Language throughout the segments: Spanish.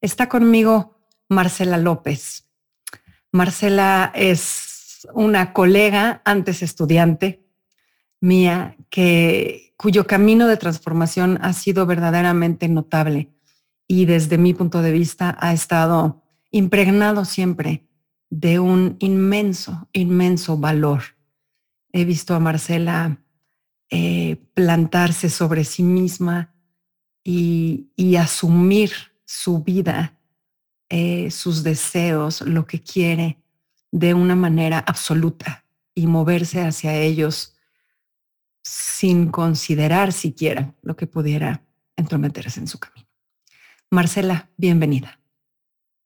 Está conmigo Marcela López. Marcela es una colega, antes estudiante mía, que, cuyo camino de transformación ha sido verdaderamente notable y desde mi punto de vista ha estado impregnado siempre de un inmenso, inmenso valor. He visto a Marcela eh, plantarse sobre sí misma y, y asumir su vida, eh, sus deseos, lo que quiere de una manera absoluta y moverse hacia ellos sin considerar siquiera lo que pudiera entrometerse en su camino. Marcela, bienvenida.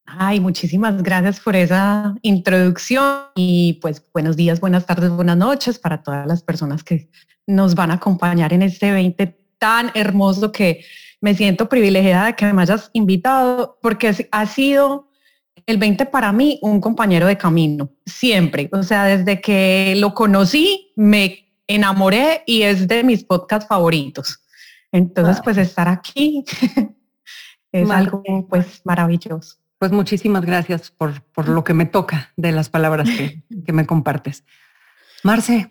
Ay, muchísimas gracias por esa introducción y pues buenos días, buenas tardes, buenas noches para todas las personas que nos van a acompañar en este 20 tan hermoso que me siento privilegiada de que me hayas invitado porque ha sido el 20 para mí un compañero de camino, siempre. O sea, desde que lo conocí, me enamoré y es de mis podcasts favoritos. Entonces, pues estar aquí es algo pues maravilloso. Pues muchísimas gracias por, por lo que me toca de las palabras que, que me compartes. Marce,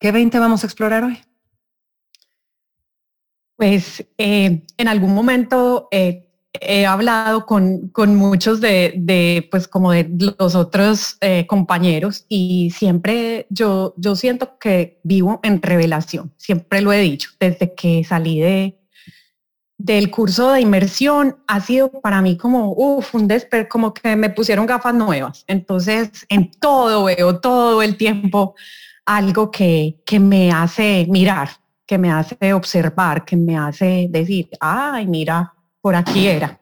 ¿qué 20 vamos a explorar hoy? Pues eh, en algún momento eh, he hablado con, muchos de, pues como de los otros eh, compañeros y siempre yo, yo siento que vivo en revelación, siempre lo he dicho, desde que salí de, del curso de inmersión ha sido para mí como, uff, un desper, como que me pusieron gafas nuevas. Entonces, en todo veo todo el tiempo algo que, que me hace mirar, que me hace observar, que me hace decir, ay, mira, por aquí era.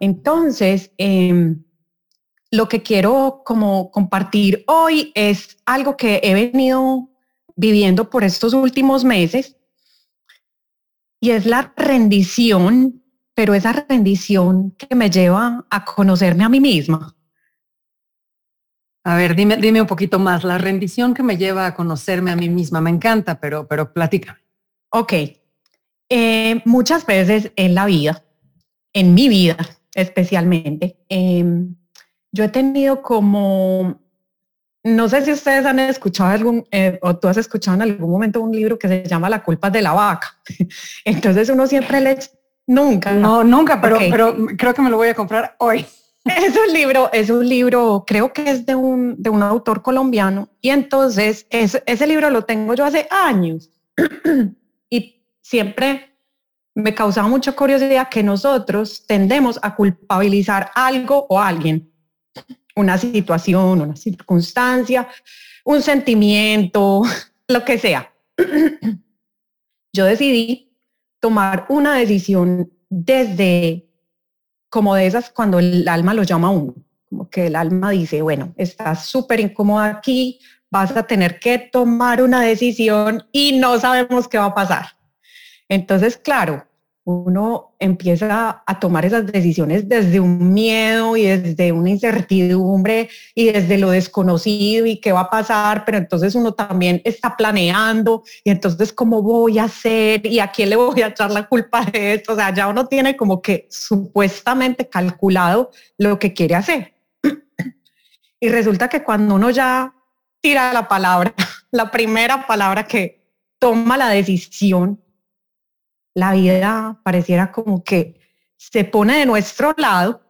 Entonces, em, lo que quiero como compartir hoy es algo que he venido viviendo por estos últimos meses y es la rendición, pero esa rendición que me lleva a conocerme a mí misma. A ver, dime, dime un poquito más. La rendición que me lleva a conocerme a mí misma me encanta, pero, pero platícame. Ok. Eh, muchas veces en la vida, en mi vida especialmente, em, yo he tenido como, no sé si ustedes han escuchado algún, eh, o tú has escuchado en algún momento un libro que se llama La culpa de la vaca. Entonces uno siempre le... Nunca. No, nunca, pero, pero creo que me lo voy a comprar hoy. Es un libro, es un libro, creo que es de un, de un autor colombiano. Y entonces ese libro lo tengo yo hace años. y siempre me causaba mucha curiosidad que nosotros tendemos a culpabilizar algo o alguien, una situación, una circunstancia, un sentimiento, lo que sea. Yo decidí tomar una decisión desde como de esas cuando el alma lo llama a uno, como que el alma dice, bueno, estás súper incómoda aquí, vas a tener que tomar una decisión y no sabemos qué va a pasar. Entonces, claro, uno empieza a tomar esas decisiones desde un miedo y desde una incertidumbre y desde lo desconocido y qué va a pasar, pero entonces uno también está planeando y entonces cómo voy a hacer y a quién le voy a echar la culpa de esto. O sea, ya uno tiene como que supuestamente calculado lo que quiere hacer. Y resulta que cuando uno ya tira la palabra, la primera palabra que toma la decisión, la vida pareciera como que se pone de nuestro lado,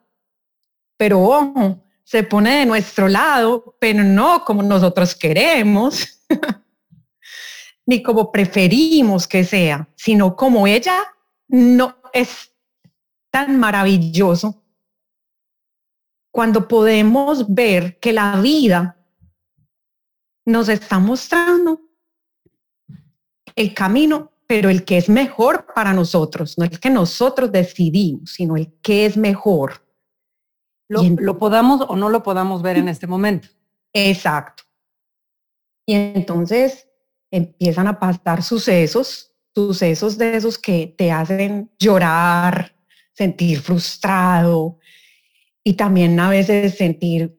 pero ojo, se pone de nuestro lado, pero no como nosotros queremos, ni como preferimos que sea, sino como ella no es tan maravilloso. Cuando podemos ver que la vida nos está mostrando el camino pero el que es mejor para nosotros, no el que nosotros decidimos, sino el que es mejor lo, podamos o no lo podamos ver en este momento. Exacto. Y entonces empiezan a pasar sucesos, sucesos de esos que te hacen llorar, sentir frustrado y también a veces sentir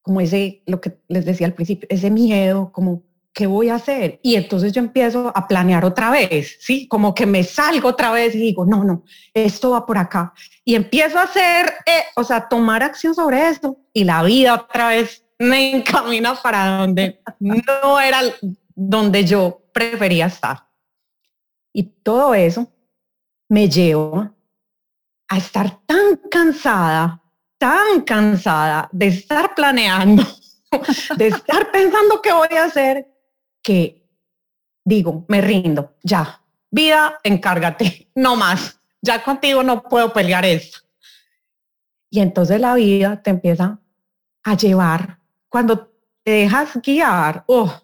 como ese, lo que les decía al principio, ese miedo, como ¿qué voy a hacer? Y entonces yo empiezo a planear otra vez, ¿sí? Como que me salgo otra vez y digo, no, no, esto va por acá. Y empiezo a hacer, eh, o sea, tomar acción sobre esto y la vida otra vez me encamina para donde no era donde yo prefería estar. Y todo eso me lleva a estar tan cansada, tan cansada de estar planeando, de estar pensando qué voy a hacer, que digo, me rindo, ya, vida, encárgate, no más, ya contigo no puedo pelear esto. Y entonces la vida te empieza a llevar, cuando te dejas guiar, oh,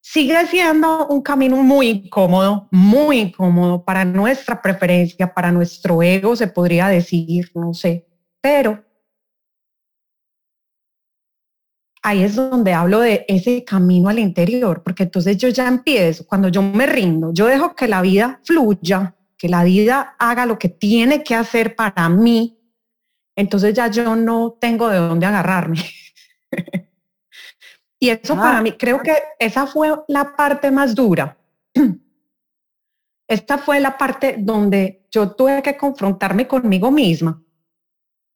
sigue siendo un camino muy incómodo, muy incómodo para nuestra preferencia, para nuestro ego, se podría decir, no sé, pero ahí es donde hablo de ese camino al interior, porque entonces yo ya empiezo, cuando yo me rindo, yo dejo que la vida fluya, que la vida haga lo que tiene que hacer para mí, entonces ya yo no tengo de dónde agarrarme. y eso para mí, creo que esa fue la parte más dura. Esta fue la parte donde yo tuve que confrontarme conmigo misma.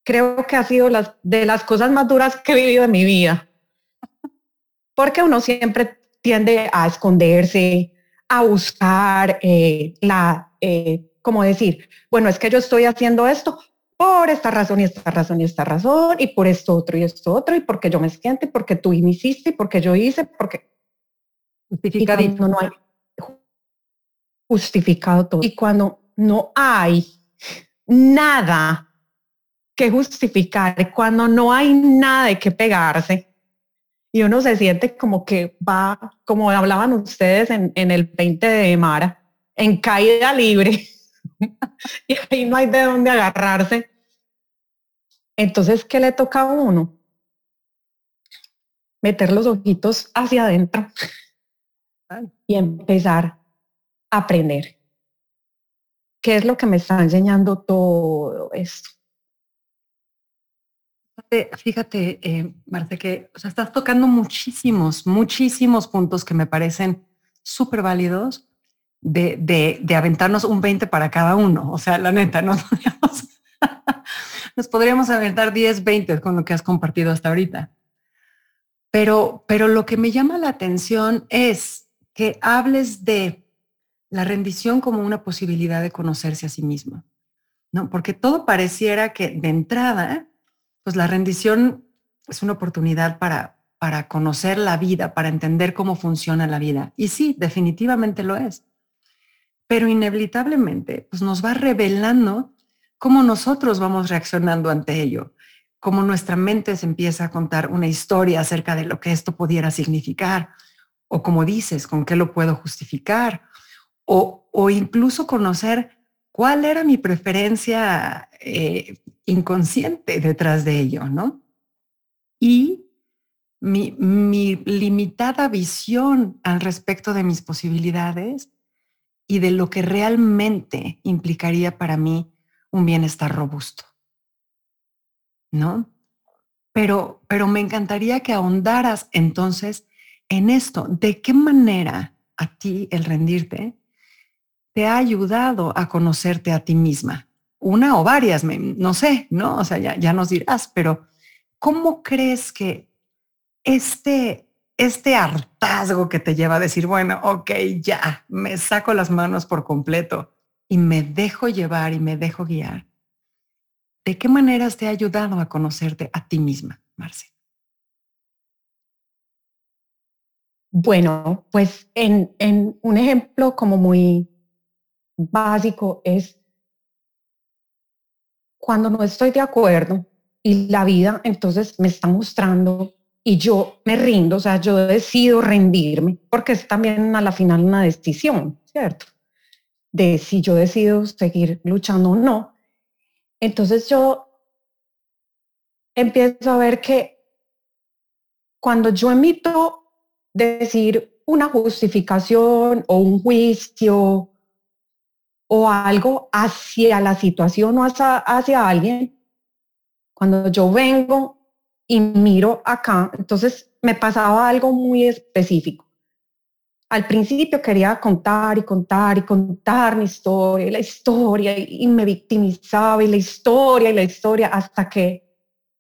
Creo que ha sido las, de las cosas más duras que he vivido en mi vida porque uno siempre tiende a esconderse, a buscar eh, la, eh, como decir, bueno, es que yo estoy haciendo esto por esta razón y esta razón y esta razón y por esto otro y esto otro y porque yo me siento y porque tú me hiciste y porque yo hice, porque justificado no hay justificado todo. Y cuando no hay nada que justificar, cuando no hay nada de que pegarse, y uno se siente como que va, como hablaban ustedes en, el 20 de Mara, en caída libre. y ahí no hay de dónde agarrarse. Entonces, ¿qué le toca a uno? Meter los ojitos hacia adentro y empezar a aprender. ¿Qué es lo que me está enseñando todo esto? Fíjate, eh, Marta, que o sea, estás tocando muchísimos, muchísimos puntos que me parecen súper válidos de, de, de, aventarnos un 20 para cada uno. O sea, la neta, nos podríamos, nos podríamos aventar 10, 20 con lo que has compartido hasta ahorita. Pero, pero lo que me llama la atención es que hables de la rendición como una posibilidad de conocerse a sí mismo, ¿no? Porque todo pareciera que de entrada pues la rendición es una oportunidad para, para conocer la vida, para entender cómo funciona la vida. Y sí, definitivamente lo es. Pero inevitablemente pues nos va revelando cómo nosotros vamos reaccionando ante ello, cómo nuestra mente se empieza a contar una historia acerca de lo que esto pudiera significar, o como dices, con qué lo puedo justificar, o, o incluso conocer cuál era mi preferencia eh, inconsciente detrás de ello, ¿no? Y mi, limitada visión al respecto de mis posibilidades y de lo que realmente implicaría para mí un bienestar robusto, ¿no? Pero, pero me encantaría que ahondaras entonces en esto, de qué manera a ti el rendirte te ha ayudado a conocerte a ti misma una o varias, no sé, ¿no? O sea, ya, nos dirás, pero ¿cómo crees que este, este hartazgo que te lleva a decir, bueno, ok, ya, me saco las manos por completo y me dejo llevar y me dejo guiar? ¿De qué maneras te ha ayudado a conocerte a ti misma, Marce? Bueno, pues en, en un ejemplo como muy básico es cuando no estoy de acuerdo y la vida entonces me está mostrando y yo me rindo, o sea, yo decido rendirme, porque es también a la final una decisión, ¿cierto? De si yo decido seguir luchando o no. Entonces yo empiezo a ver que cuando yo emito decir una justificación o un juicio o algo hacia la situación o hacia, hacia alguien, cuando yo vengo y miro acá, entonces me pasaba algo muy específico. Al principio quería contar y contar y contar mi historia la historia y, me victimizaba y la historia y la historia hasta que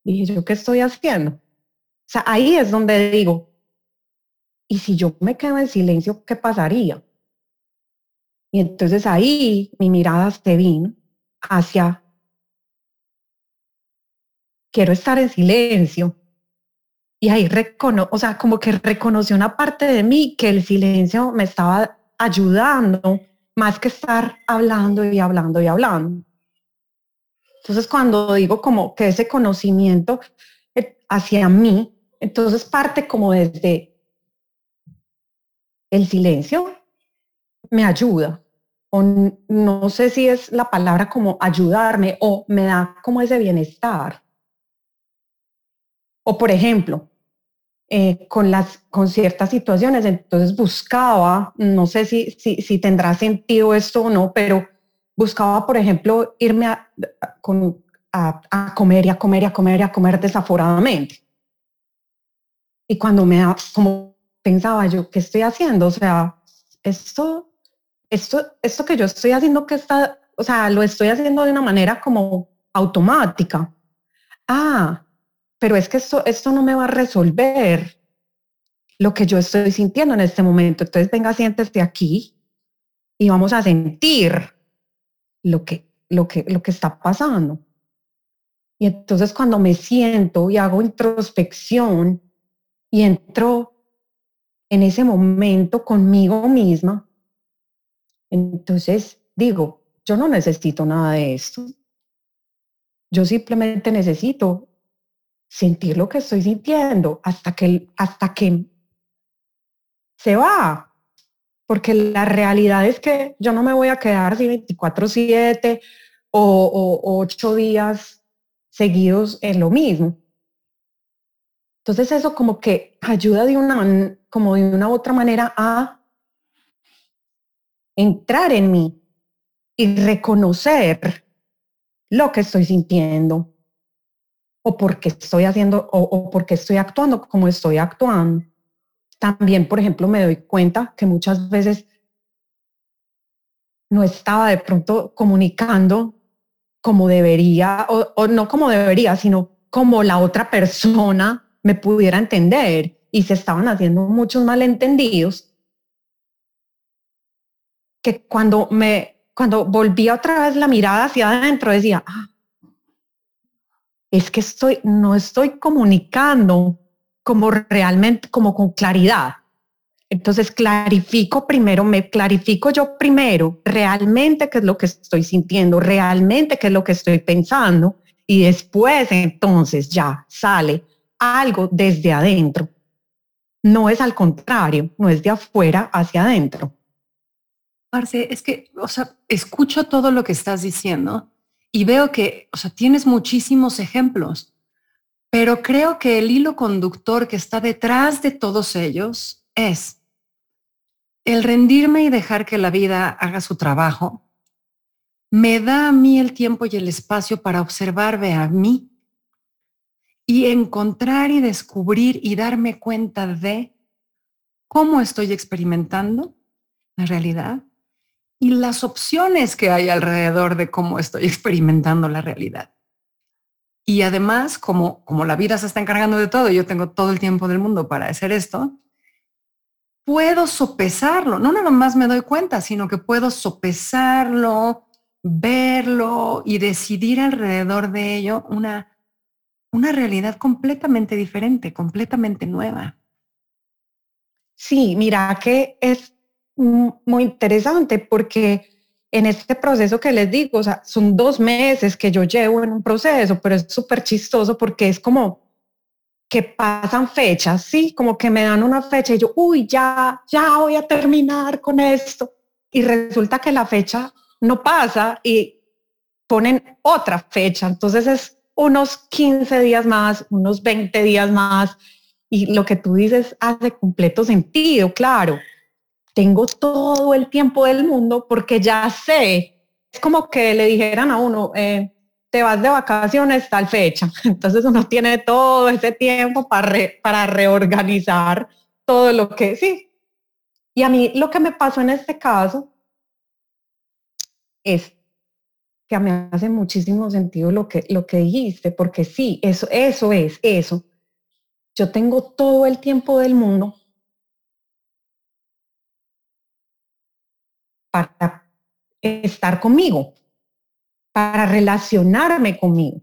dije, ¿yo qué estoy haciendo? O sea, ahí es donde digo, ¿y si yo me quedo en silencio, qué pasaría? Y entonces ahí mi mirada se vino hacia, quiero estar en silencio. Y ahí recono, o sea, como que reconocí una parte de mí que el silencio me estaba ayudando más que estar hablando y hablando y hablando. Entonces, cuando digo como que ese conocimiento eh, hacia mí, entonces parte como desde el silencio me ayuda. O no sé si es la palabra como ayudarme o me da como ese bienestar. O por ejemplo, eh, con, las, con ciertas situaciones, entonces buscaba, no sé si, si, si, tendrá sentido esto o no, pero buscaba, por ejemplo, irme a, con, a, comer y a comer y a comer y a comer desaforadamente. Y cuando me como pensaba yo, ¿qué estoy haciendo? O sea, esto, esto, esto que yo estoy haciendo, que está, o sea, lo estoy haciendo de una manera como automática. Ah, pero es que esto, esto no me va a resolver lo que yo estoy sintiendo en este momento. Entonces, venga, siéntese aquí y vamos a sentir lo que, lo que, lo que está pasando. Y entonces cuando me siento y hago introspección y entro en ese momento conmigo misma, entonces digo, yo no necesito nada de esto. Yo simplemente necesito sentir lo que estoy sintiendo hasta que, hasta que se va. Porque la realidad es que yo no me voy a quedar así 24/7 o, o, ocho días seguidos en lo mismo. Entonces eso como que ayuda de una, como de una otra manera a entrar en mí y reconocer lo que estoy sintiendo o porque estoy haciendo o, o porque estoy actuando como estoy actuando. También, por ejemplo, me doy cuenta que muchas veces no estaba de pronto comunicando como debería, o, no como debería, sino como la otra persona me pudiera entender y se estaban haciendo muchos malentendidos que cuando me cuando volvía otra vez la mirada hacia adentro decía, ah, es que estoy no estoy comunicando como realmente como con claridad. Entonces clarifico primero, me clarifico yo primero realmente qué es lo que estoy sintiendo, realmente qué es lo que estoy pensando y después entonces ya sale algo desde adentro. No es al contrario, no es de afuera hacia adentro. Marce, es que, o sea, escucho todo lo que estás diciendo y veo que, o sea, tienes muchísimos ejemplos, pero creo que el hilo conductor que está detrás de todos ellos es el rendirme y dejar que la vida haga su trabajo. Me da a mí el tiempo y el espacio para observarme a mí y encontrar y descubrir y darme cuenta de cómo estoy experimentando la realidad y las opciones que hay alrededor de cómo estoy experimentando la realidad. Y además, como, como la vida se está encargando de todo, yo tengo todo el tiempo del mundo para hacer esto, puedo sopesarlo. No nada más me doy cuenta, sino que puedo sopesarlo, verlo y decidir alrededor de ello una una realidad completamente diferente, completamente nueva. Sí, mira que es muy interesante porque en este proceso que les digo, o sea, son dos meses que yo llevo en un proceso, pero es súper chistoso porque es como que pasan fechas, sí, como que me dan una fecha y yo, uy, ya, ya voy a terminar con esto. Y resulta que la fecha no pasa y ponen otra fecha. Entonces es unos 15 días más, unos 20 días más, y lo que tú dices hace completo sentido, claro. Tengo todo el tiempo del mundo porque ya sé, es como que le dijeran a uno, eh, te vas de vacaciones tal fecha. Entonces uno tiene todo ese tiempo para, para reorganizar todo lo que sí. Y a mí lo que me pasó en este caso es que a mí hace muchísimo sentido lo que, lo que dijiste, porque sí, eso, eso es, eso. Yo tengo todo el tiempo del mundo para estar conmigo, para relacionarme conmigo.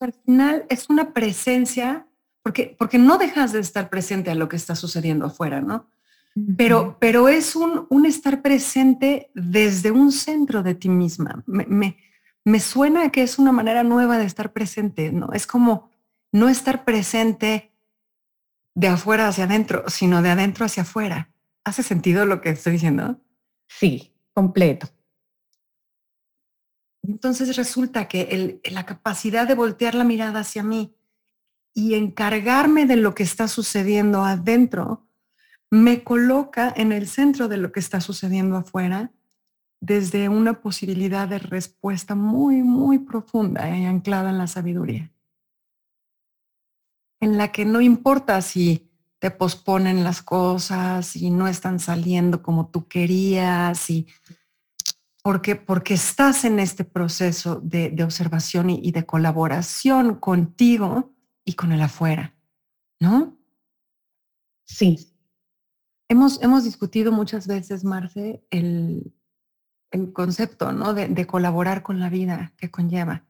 Al final es una presencia, porque, porque no dejas de estar presente a lo que está sucediendo afuera, ¿no? Pero, pero es un, un, estar presente desde un centro de ti misma. Me, me, me, suena que es una manera nueva de estar presente, ¿no? Es como no estar presente de afuera hacia adentro, sino de adentro hacia afuera. ¿Hace sentido lo que estoy diciendo? Sí, completo. Entonces resulta que el, la capacidad de voltear la mirada hacia mí y encargarme de lo que está sucediendo adentro me coloca en el centro de lo que está sucediendo afuera desde una posibilidad de respuesta muy, muy profunda y anclada en la sabiduría, en la que no importa si te posponen las cosas y no están saliendo como tú querías y porque, porque estás en este proceso de, observación y, y de colaboración contigo y con el afuera, ¿no? Sí, Hemos, discutido muchas veces, Marce, el, concepto ¿no? de, colaborar con la vida que conlleva.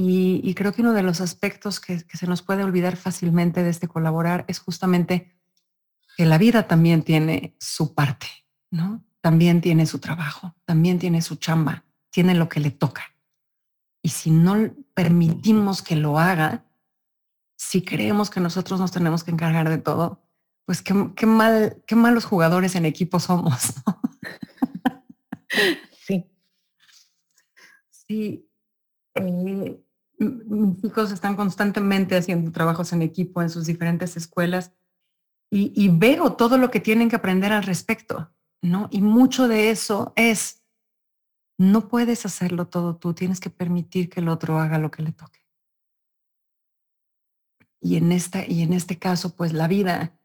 Y, creo que uno de los aspectos que, se nos puede olvidar fácilmente de este colaborar es justamente que la vida también tiene su parte, ¿no? También tiene su trabajo, también tiene su chamba, tiene lo que le toca. Y si no permitimos que lo haga, si creemos que nosotros nos tenemos que encargar de todo, pues qué, mal, qué malos jugadores en equipo somos. sí. Sí. Eh, mis hijos están constantemente haciendo trabajos en equipo en sus diferentes escuelas y, veo todo lo que tienen que aprender al respecto, ¿no? Y mucho de eso es, no puedes hacerlo todo tú, tienes que permitir que el otro haga lo que le toque. Y en, esta, y en este caso, pues la vida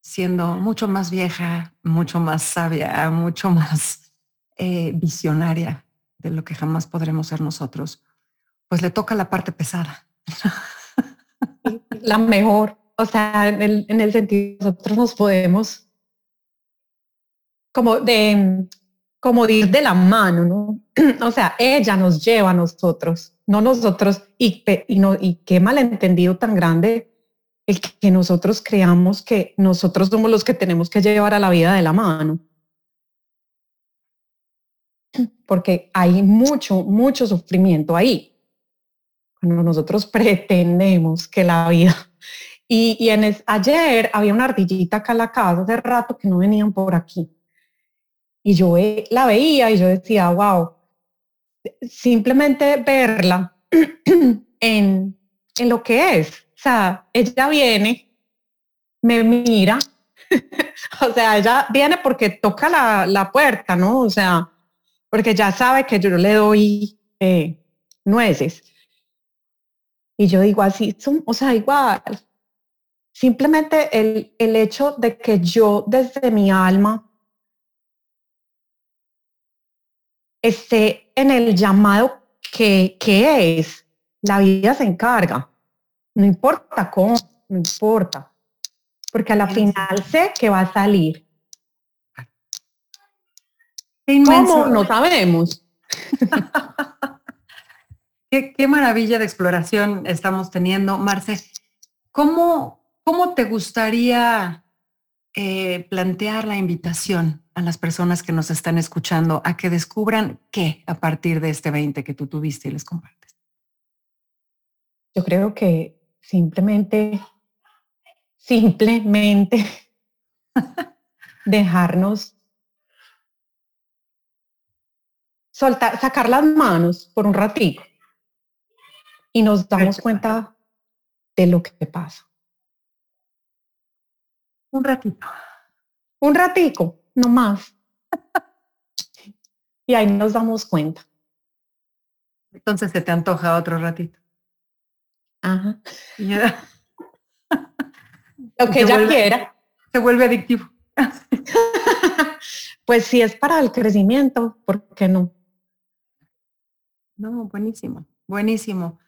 siendo mucho más vieja, mucho más sabia, mucho más eh, visionaria de lo que jamás podremos ser nosotros, pues le toca la parte pesada. La mejor, o sea, en el, en el sentido, nosotros nos podemos como de, como de ir de la mano, ¿no? O sea, ella nos lleva a nosotros, no nosotros, y, y, no, y qué malentendido tan grande el que nosotros creamos que nosotros somos los que tenemos que llevar a la vida de la mano. Porque hay mucho, mucho sufrimiento ahí. Cuando nosotros pretendemos que la vida... Y, y en ayer había una ardillita acá en la casa, hace rato que no venían por aquí. Y yo la veía y yo decía, wow, simplemente verla en, en lo que es, o sea, ella viene, me mira, o sea, ella viene porque toca la, puerta, ¿no? O sea, porque ya sabe que yo le doy eh, nueces. Y yo digo así, o sea, igual. Simplemente el, el hecho de que yo desde mi alma esté en el llamado que, que es, la vida se encarga. No importa cómo, no importa. Porque a la final sé que va a salir. ¿Cómo? No sabemos. qué, maravilla de exploración estamos teniendo, Marce. ¿Cómo, cómo te gustaría eh, plantear la invitación a las personas que nos están escuchando a que descubran qué a partir de este 20 que tú tuviste y les compartes? Yo creo que simplemente, simplemente dejarnos soltar, sacar las manos por un ratito y nos damos cuenta de lo que pasa. Un ratito. Un ratico, no más. y ahí nos damos cuenta. Entonces se te antoja otro ratito. Ajá. lo que ella quiera. Se vuelve adictivo. pues si es para el crecimiento, ¿por qué no? No, buenísimo, buenísimo.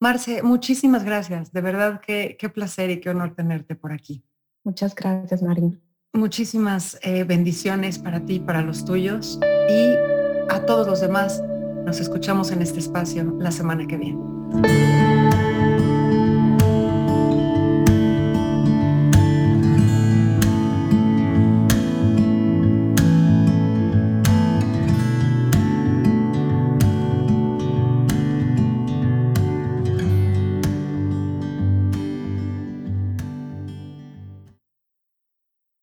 Marce, muchísimas gracias. De verdad, qué, qué placer y qué honor tenerte por aquí. Muchas gracias, Marina. Muchísimas eh, bendiciones para ti, para los tuyos y a todos los demás. Nos escuchamos en este espacio la semana que viene.